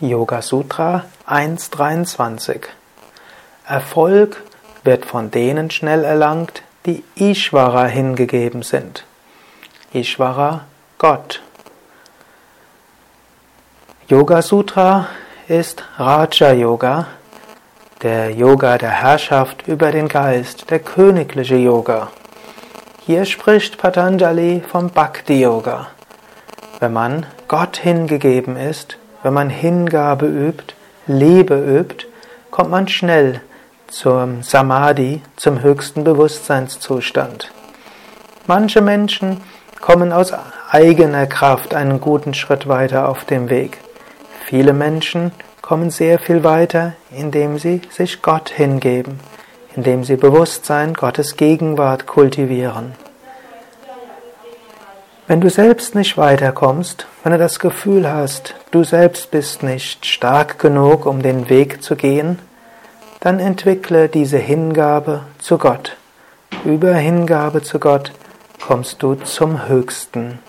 Yoga Sutra 1.23 Erfolg wird von denen schnell erlangt, die Ishvara hingegeben sind. Ishvara, Gott. Yoga Sutra ist Raja Yoga, der Yoga der Herrschaft über den Geist, der königliche Yoga. Hier spricht Patanjali vom Bhakti Yoga. Wenn man Gott hingegeben ist, wenn man Hingabe übt, Liebe übt, kommt man schnell zum Samadhi, zum höchsten Bewusstseinszustand. Manche Menschen kommen aus eigener Kraft einen guten Schritt weiter auf dem Weg. Viele Menschen kommen sehr viel weiter, indem sie sich Gott hingeben, indem sie Bewusstsein, Gottes Gegenwart kultivieren. Wenn du selbst nicht weiterkommst, wenn du das Gefühl hast, du selbst bist nicht stark genug, um den Weg zu gehen, dann entwickle diese Hingabe zu Gott. Über Hingabe zu Gott kommst du zum Höchsten.